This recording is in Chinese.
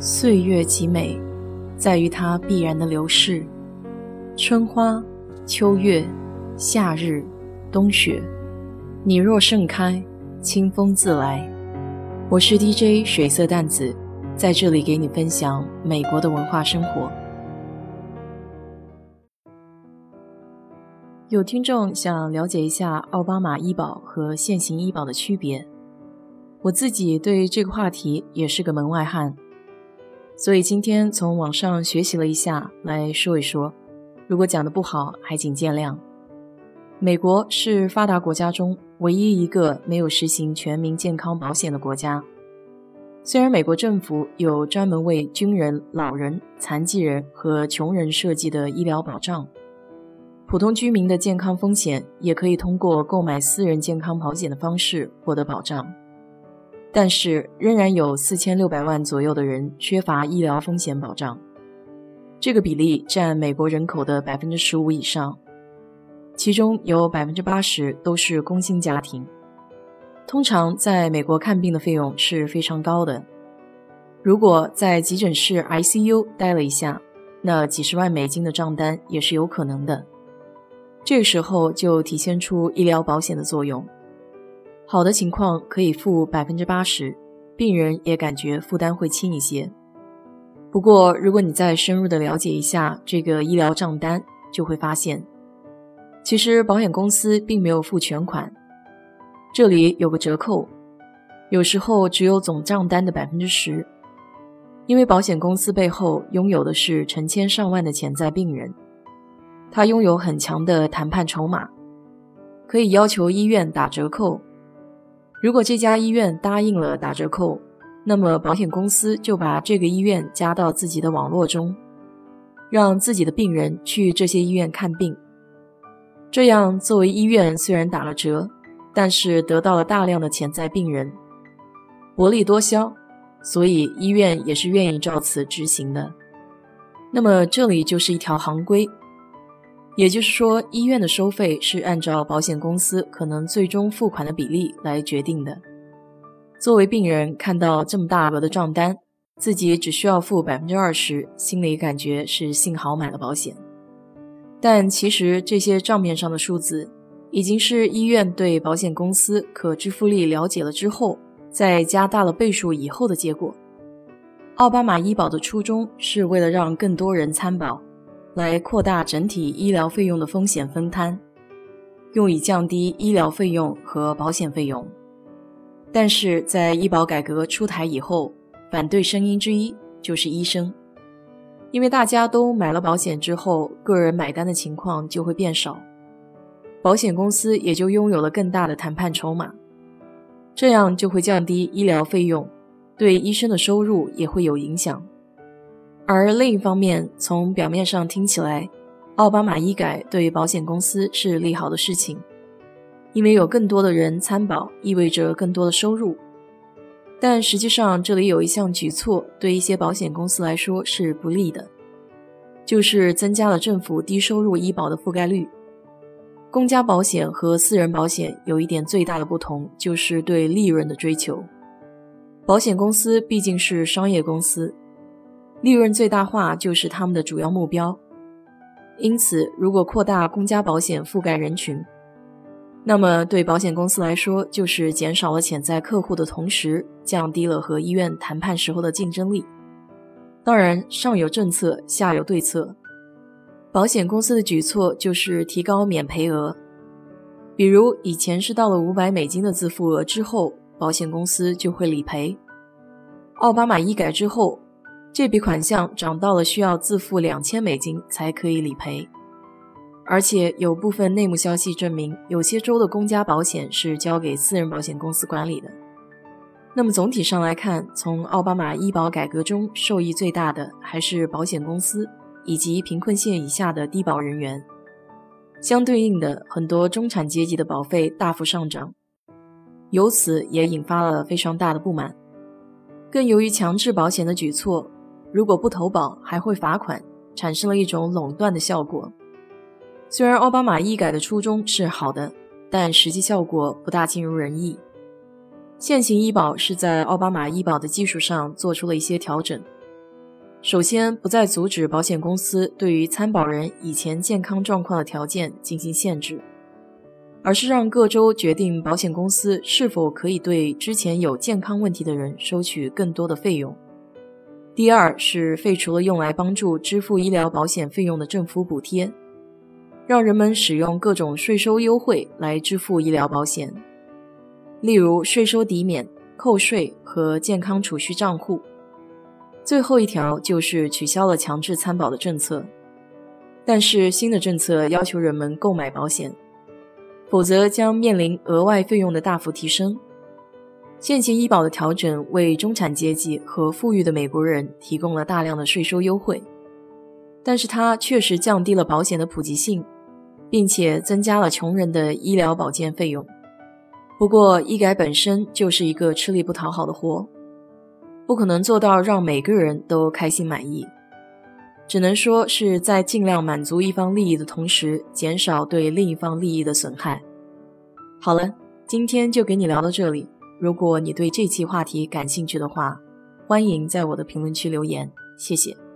岁月极美，在于它必然的流逝。春花、秋月、夏日、冬雪，你若盛开，清风自来。我是 DJ 水色淡子，在这里给你分享美国的文化生活。有听众想了解一下奥巴马医保和现行医保的区别，我自己对这个话题也是个门外汉。所以今天从网上学习了一下来说一说，如果讲的不好，还请见谅。美国是发达国家中唯一一个没有实行全民健康保险的国家。虽然美国政府有专门为军人、老人、残疾人和穷人设计的医疗保障，普通居民的健康风险也可以通过购买私人健康保险的方式获得保障。但是，仍然有四千六百万左右的人缺乏医疗风险保障，这个比例占美国人口的百分之十五以上，其中有百分之八十都是工薪家庭。通常，在美国看病的费用是非常高的，如果在急诊室 ICU 待了一下，那几十万美金的账单也是有可能的。这个时候就体现出医疗保险的作用。好的情况可以付百分之八十，病人也感觉负担会轻一些。不过，如果你再深入的了解一下这个医疗账单，就会发现，其实保险公司并没有付全款，这里有个折扣，有时候只有总账单的百分之十，因为保险公司背后拥有的是成千上万的潜在病人，他拥有很强的谈判筹码，可以要求医院打折扣。如果这家医院答应了打折扣，那么保险公司就把这个医院加到自己的网络中，让自己的病人去这些医院看病。这样，作为医院虽然打了折，但是得到了大量的潜在病人，薄利多销，所以医院也是愿意照此执行的。那么这里就是一条行规。也就是说，医院的收费是按照保险公司可能最终付款的比例来决定的。作为病人，看到这么大额的账单，自己只需要付百分之二十，心里感觉是幸好买了保险。但其实这些账面上的数字，已经是医院对保险公司可支付力了解了之后，再加大了倍数以后的结果。奥巴马医保的初衷是为了让更多人参保。来扩大整体医疗费用的风险分摊，用以降低医疗费用和保险费用。但是在医保改革出台以后，反对声音之一就是医生，因为大家都买了保险之后，个人买单的情况就会变少，保险公司也就拥有了更大的谈判筹码，这样就会降低医疗费用，对医生的收入也会有影响。而另一方面，从表面上听起来，奥巴马医改对保险公司是利好的事情，因为有更多的人参保，意味着更多的收入。但实际上，这里有一项举措对一些保险公司来说是不利的，就是增加了政府低收入医保的覆盖率。公家保险和私人保险有一点最大的不同，就是对利润的追求。保险公司毕竟是商业公司。利润最大化就是他们的主要目标，因此，如果扩大公家保险覆盖人群，那么对保险公司来说，就是减少了潜在客户的同时，降低了和医院谈判时候的竞争力。当然，上有政策，下有对策。保险公司的举措就是提高免赔额，比如以前是到了五百美金的自付额之后，保险公司就会理赔。奥巴马医改之后。这笔款项涨到了需要自付两千美金才可以理赔，而且有部分内幕消息证明，有些州的公家保险是交给私人保险公司管理的。那么总体上来看，从奥巴马医保改革中受益最大的还是保险公司以及贫困线以下的低保人员。相对应的，很多中产阶级的保费大幅上涨，由此也引发了非常大的不满。更由于强制保险的举措。如果不投保还会罚款，产生了一种垄断的效果。虽然奥巴马医改的初衷是好的，但实际效果不大尽如人意。现行医保是在奥巴马医保的基础上做出了一些调整，首先，不再阻止保险公司对于参保人以前健康状况的条件进行限制，而是让各州决定保险公司是否可以对之前有健康问题的人收取更多的费用。第二是废除了用来帮助支付医疗保险费用的政府补贴，让人们使用各种税收优惠来支付医疗保险，例如税收抵免、扣税和健康储蓄账户。最后一条就是取消了强制参保的政策，但是新的政策要求人们购买保险，否则将面临额外费用的大幅提升。现行医保的调整为中产阶级和富裕的美国人提供了大量的税收优惠，但是它确实降低了保险的普及性，并且增加了穷人的医疗保健费用。不过，医改本身就是一个吃力不讨好的活。不可能做到让每个人都开心满意，只能说是在尽量满足一方利益的同时，减少对另一方利益的损害。好了，今天就给你聊到这里。如果你对这期话题感兴趣的话，欢迎在我的评论区留言，谢谢。